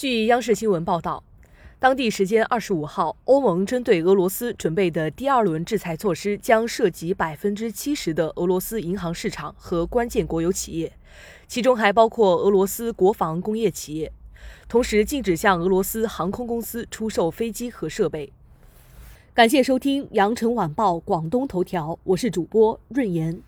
据央视新闻报道，当地时间二十五号，欧盟针对俄罗斯准备的第二轮制裁措施将涉及百分之七十的俄罗斯银行市场和关键国有企业，其中还包括俄罗斯国防工业企业，同时禁止向俄罗斯航空公司出售飞机和设备。感谢收听羊城晚报广东头条，我是主播润言。